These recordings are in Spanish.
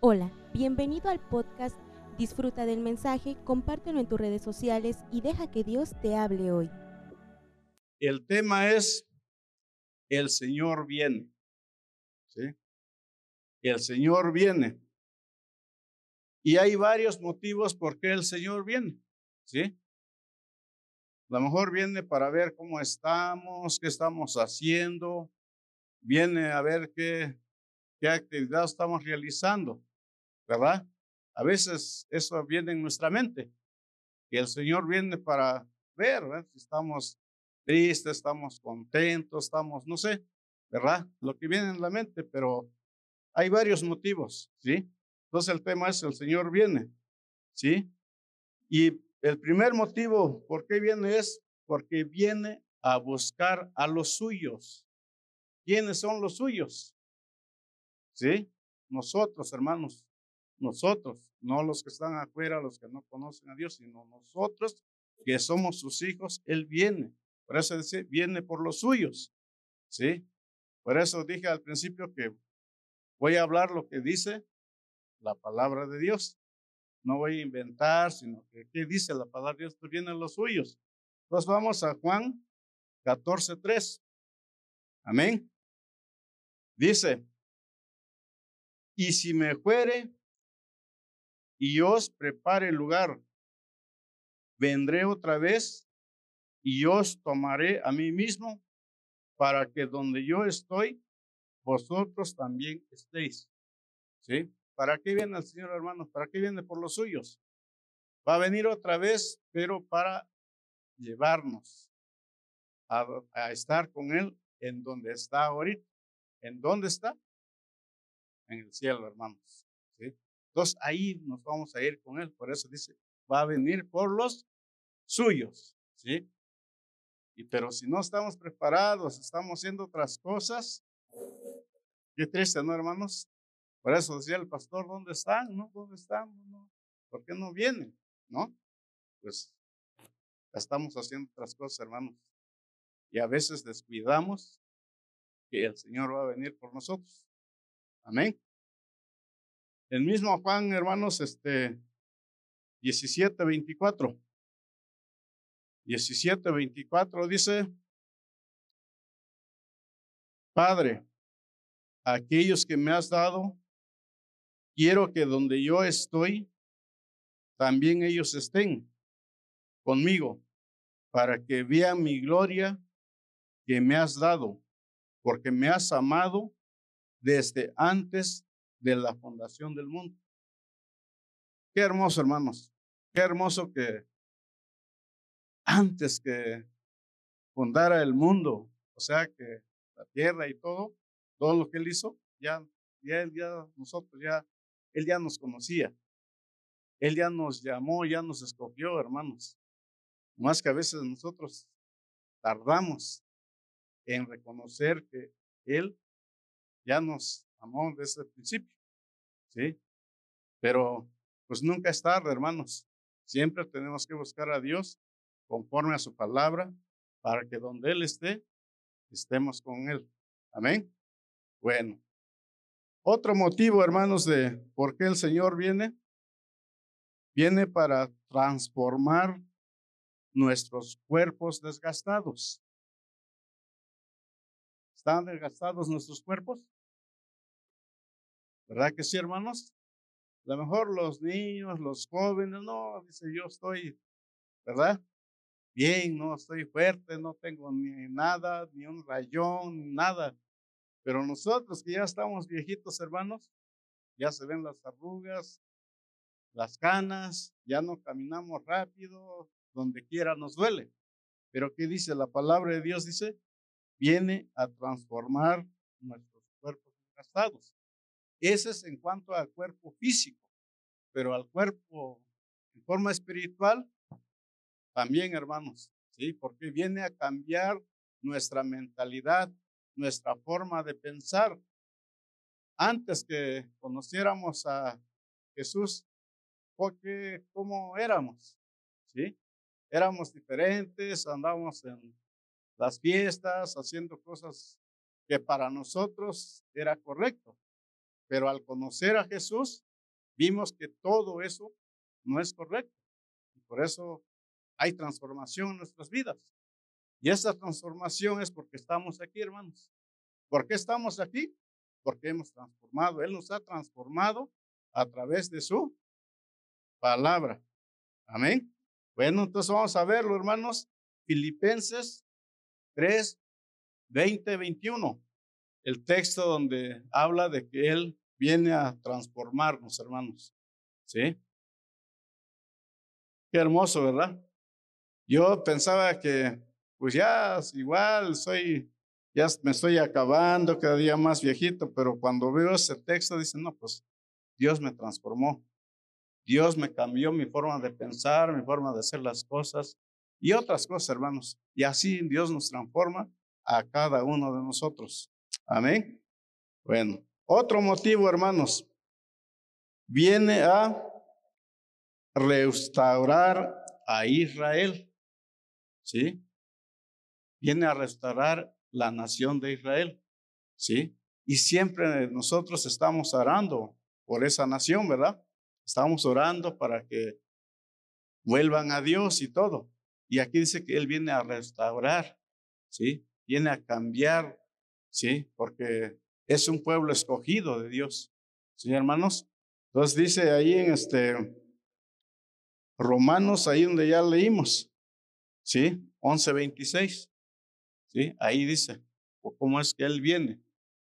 Hola, bienvenido al podcast. Disfruta del mensaje, compártelo en tus redes sociales y deja que Dios te hable hoy. El tema es el Señor viene. ¿Sí? El Señor viene. Y hay varios motivos por qué el Señor viene. ¿Sí? A lo mejor viene para ver cómo estamos, qué estamos haciendo, viene a ver qué, qué actividad estamos realizando, ¿verdad? A veces eso viene en nuestra mente, y el Señor viene para ver si estamos tristes, estamos contentos, estamos, no sé, ¿verdad? Lo que viene en la mente, pero hay varios motivos, ¿sí? Entonces el tema es el Señor viene, ¿sí? Y el primer motivo por qué viene es porque viene a buscar a los suyos. ¿Quiénes son los suyos? ¿Sí? Nosotros, hermanos, nosotros, no los que están afuera, los que no conocen a Dios, sino nosotros que somos sus hijos, Él viene. Por eso dice, viene por los suyos. ¿Sí? Por eso dije al principio que voy a hablar lo que dice la palabra de Dios. No voy a inventar, sino que ¿qué dice la palabra de Dios? Pues vienen los suyos. Entonces vamos a Juan 14.3. Amén. Dice, y si me fuere y os prepare lugar, vendré otra vez y os tomaré a mí mismo para que donde yo estoy, vosotros también estéis. ¿Sí? ¿Para qué viene el Señor, hermanos? ¿Para qué viene por los suyos? Va a venir otra vez, pero para llevarnos a, a estar con Él en donde está ahorita. ¿En dónde está? En el cielo, hermanos. ¿sí? Entonces ahí nos vamos a ir con Él. Por eso dice, va a venir por los suyos. ¿sí? Y pero si no estamos preparados, estamos haciendo otras cosas, qué triste, ¿no, hermanos? Por eso decía el pastor, ¿dónde están? ¿No? ¿Dónde están? No? ¿Por qué no vienen? ¿No? Pues estamos haciendo otras cosas, hermanos. Y a veces descuidamos que el Señor va a venir por nosotros. Amén. El mismo Juan, hermanos, este 17, 24. 17, 24 dice, Padre, aquellos que me has dado, quiero que donde yo estoy, también ellos estén conmigo, para que vean mi gloria que me has dado porque me has amado desde antes de la fundación del mundo. Qué hermoso, hermanos. Qué hermoso que antes que fundara el mundo, o sea que la tierra y todo, todo lo que él hizo, ya, ya nosotros ya, él ya nos conocía. Él ya nos llamó, ya nos escogió, hermanos. Más que a veces nosotros tardamos en reconocer que Él ya nos amó desde el principio. ¿Sí? Pero pues nunca es tarde, hermanos. Siempre tenemos que buscar a Dios conforme a su palabra para que donde Él esté, estemos con Él. Amén. Bueno, otro motivo, hermanos, de por qué el Señor viene, viene para transformar nuestros cuerpos desgastados. ¿Están desgastados nuestros cuerpos? ¿Verdad que sí, hermanos? A lo mejor los niños, los jóvenes, no, dice yo estoy, ¿verdad? Bien, no estoy fuerte, no tengo ni nada, ni un rayón, ni nada. Pero nosotros que ya estamos viejitos, hermanos, ya se ven las arrugas, las canas, ya no caminamos rápido, donde quiera nos duele. Pero ¿qué dice la palabra de Dios? Dice, viene a transformar nuestros cuerpos desgastados. Ese es en cuanto al cuerpo físico, pero al cuerpo en forma espiritual, también, hermanos, ¿sí? Porque viene a cambiar nuestra mentalidad, nuestra forma de pensar. Antes que conociéramos a Jesús, porque ¿cómo éramos? ¿Sí? Éramos diferentes, andábamos en las fiestas, haciendo cosas que para nosotros era correcto. Pero al conocer a Jesús, vimos que todo eso no es correcto. Por eso hay transformación en nuestras vidas. Y esa transformación es porque estamos aquí, hermanos. ¿Por qué estamos aquí? Porque hemos transformado. Él nos ha transformado a través de su palabra. Amén. Bueno, entonces vamos a verlo, hermanos. Filipenses 3, 20, 21. El texto donde habla de que Él viene a transformarnos, hermanos. ¿Sí? Qué hermoso, ¿verdad? Yo pensaba que, pues ya, igual soy, ya me estoy acabando, cada día más viejito, pero cuando veo ese texto, dice, no, pues Dios me transformó. Dios me cambió mi forma de pensar, mi forma de hacer las cosas y otras cosas, hermanos. Y así Dios nos transforma a cada uno de nosotros. Amén. Bueno, otro motivo, hermanos, viene a restaurar a Israel. ¿Sí? Viene a restaurar la nación de Israel. ¿Sí? Y siempre nosotros estamos orando por esa nación, ¿verdad? Estamos orando para que vuelvan a Dios y todo. Y aquí dice que Él viene a restaurar, ¿sí? Viene a cambiar, ¿sí? Porque es un pueblo escogido de Dios, ¿sí, hermanos? Entonces dice ahí en este Romanos, ahí donde ya leímos, ¿sí? 11.26, ¿sí? Ahí dice, ¿cómo es que Él viene?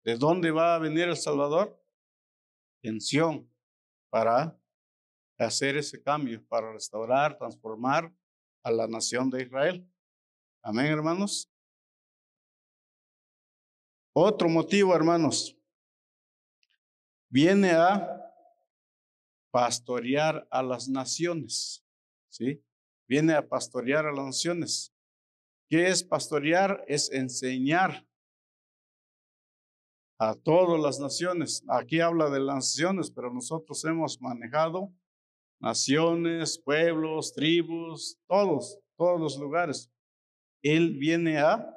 ¿De dónde va a venir el Salvador? En para hacer ese cambio, para restaurar, transformar a la nación de Israel. Amén, hermanos. Otro motivo, hermanos, viene a pastorear a las naciones, ¿sí? Viene a pastorear a las naciones. ¿Qué es pastorear? Es enseñar a todas las naciones. Aquí habla de las naciones, pero nosotros hemos manejado naciones, pueblos, tribus, todos, todos los lugares. Él viene a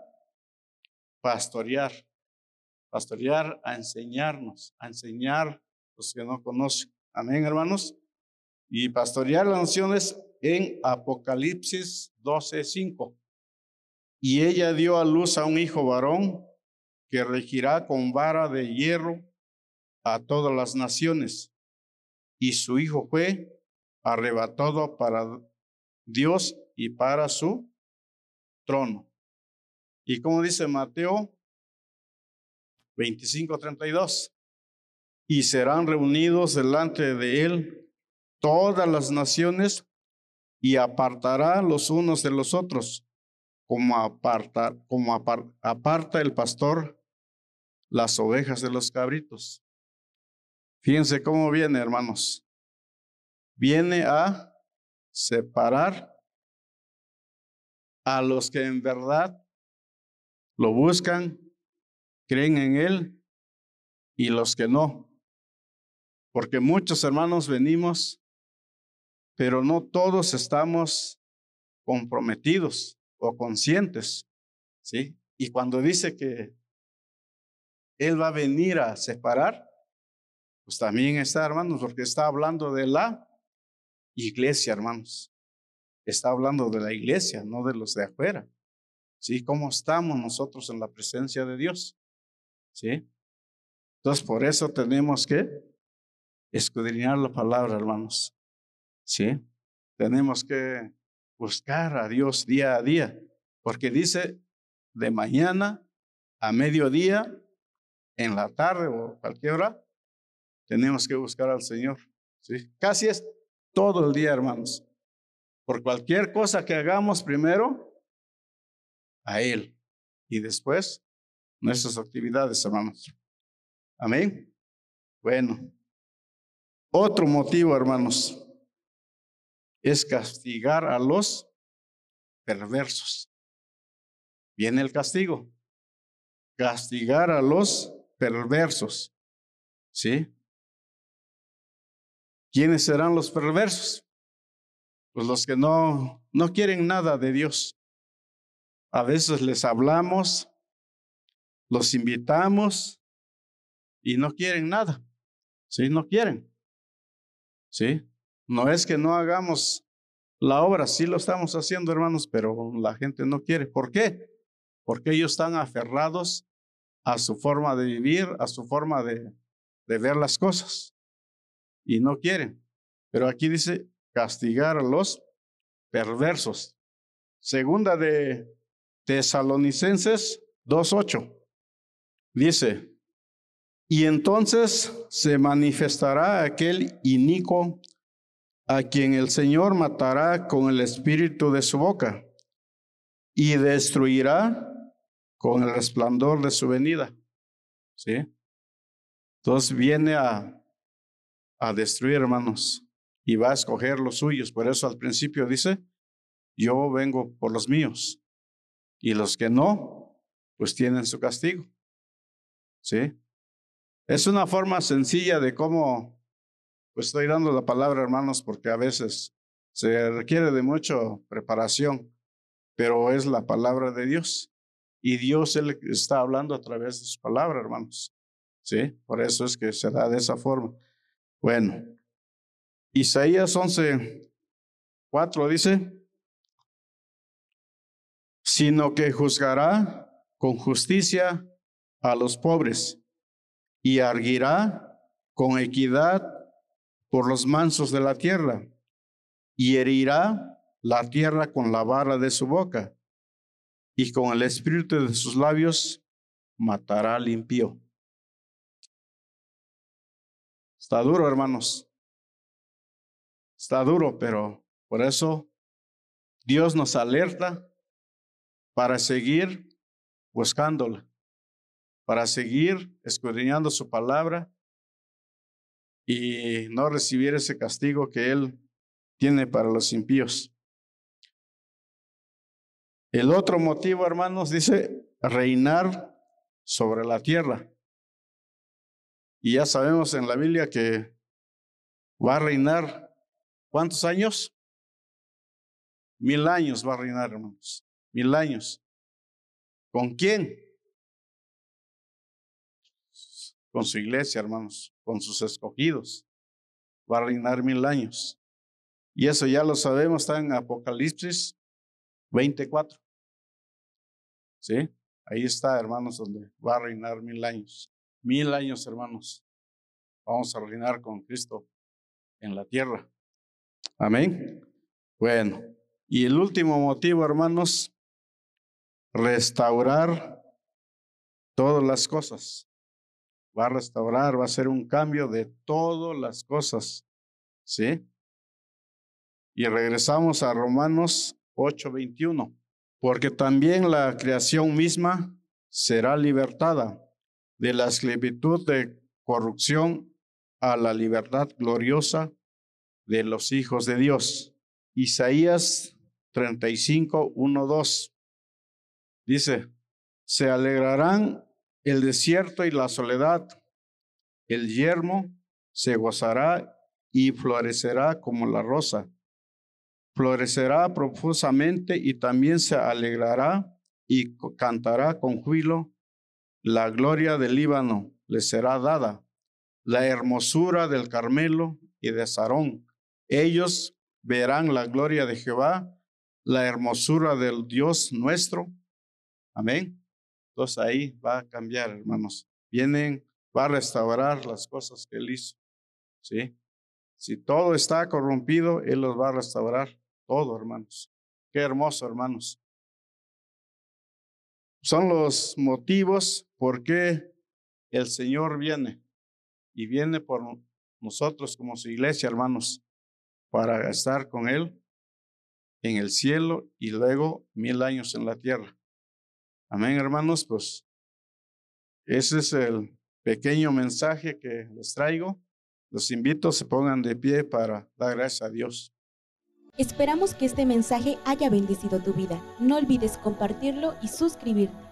pastorear, pastorear, a enseñarnos, a enseñar los que no conocen. Amén, hermanos. Y pastorear las naciones en Apocalipsis 12:5. Y ella dio a luz a un hijo varón que regirá con vara de hierro a todas las naciones. Y su hijo fue arrebatado para Dios y para su trono. Y como dice Mateo 25:32, y serán reunidos delante de él todas las naciones y apartará los unos de los otros, como aparta, como aparta el pastor las ovejas de los cabritos. Fíjense cómo viene, hermanos viene a separar a los que en verdad lo buscan, creen en Él y los que no. Porque muchos hermanos venimos, pero no todos estamos comprometidos o conscientes. ¿Sí? Y cuando dice que Él va a venir a separar, pues también está, hermanos, porque está hablando de la iglesia, hermanos. Está hablando de la iglesia, no de los de afuera. ¿Sí? ¿Cómo estamos nosotros en la presencia de Dios? ¿Sí? Entonces, por eso tenemos que escudriñar la palabra, hermanos. ¿Sí? Tenemos que buscar a Dios día a día, porque dice de mañana a mediodía, en la tarde o cualquier hora, tenemos que buscar al Señor. ¿Sí? Casi es todo el día, hermanos. Por cualquier cosa que hagamos primero, a Él. Y después, nuestras actividades, hermanos. Amén. Bueno, otro motivo, hermanos, es castigar a los perversos. Viene el castigo. Castigar a los perversos. ¿Sí? ¿Quiénes serán los perversos? Pues los que no, no quieren nada de Dios. A veces les hablamos, los invitamos y no quieren nada. Sí, no quieren. ¿Sí? No es que no hagamos la obra, sí lo estamos haciendo, hermanos, pero la gente no quiere. ¿Por qué? Porque ellos están aferrados a su forma de vivir, a su forma de, de ver las cosas. Y no quieren. Pero aquí dice castigar a los perversos. Segunda de Tesalonicenses 2.8. Dice, y entonces se manifestará aquel inico a quien el Señor matará con el espíritu de su boca y destruirá con el resplandor de su venida. ¿Sí? Entonces viene a, a destruir, hermanos, y va a escoger los suyos. Por eso al principio dice, yo vengo por los míos. Y los que no, pues tienen su castigo. ¿Sí? Es una forma sencilla de cómo, pues estoy dando la palabra, hermanos, porque a veces se requiere de mucha preparación, pero es la palabra de Dios. Y Dios Él está hablando a través de su palabra, hermanos. ¿Sí? Por eso es que se da de esa forma. Bueno, Isaías 11, 4 dice, sino que juzgará con justicia a los pobres y arguirá con equidad por los mansos de la tierra y herirá la tierra con la vara de su boca y con el espíritu de sus labios matará al impío. Está duro, hermanos. Está duro, pero por eso Dios nos alerta para seguir buscándola, para seguir escudriñando su palabra y no recibir ese castigo que Él tiene para los impíos. El otro motivo, hermanos, dice reinar sobre la tierra. Y ya sabemos en la Biblia que va a reinar ¿cuántos años? Mil años va a reinar, hermanos mil años. ¿Con quién? Con su iglesia, hermanos, con sus escogidos. Va a reinar mil años. Y eso ya lo sabemos, está en Apocalipsis 24. ¿Sí? Ahí está, hermanos, donde va a reinar mil años. Mil años, hermanos. Vamos a reinar con Cristo en la tierra. Amén. Bueno, y el último motivo, hermanos, restaurar todas las cosas. Va a restaurar, va a hacer un cambio de todas las cosas. ¿Sí? Y regresamos a Romanos 8:21, porque también la creación misma será libertada de la esclavitud de corrupción a la libertad gloriosa de los hijos de Dios. Isaías 35, 1, 2. Dice, se alegrarán el desierto y la soledad, el yermo se gozará y florecerá como la rosa. Florecerá profusamente y también se alegrará y cantará con júbilo. La gloria del Líbano le será dada, la hermosura del Carmelo y de Sarón. Ellos verán la gloria de Jehová, la hermosura del Dios nuestro Amén. Entonces ahí va a cambiar, hermanos. Vienen, va a restaurar las cosas que él hizo. ¿Sí? Si todo está corrompido, él los va a restaurar todo, hermanos. Qué hermoso, hermanos. Son los motivos por qué el Señor viene. Y viene por nosotros como su iglesia, hermanos, para estar con Él en el cielo y luego mil años en la tierra. Amén, hermanos, pues ese es el pequeño mensaje que les traigo. Los invito a se pongan de pie para dar gracias a Dios. Esperamos que este mensaje haya bendecido tu vida. No olvides compartirlo y suscribirte.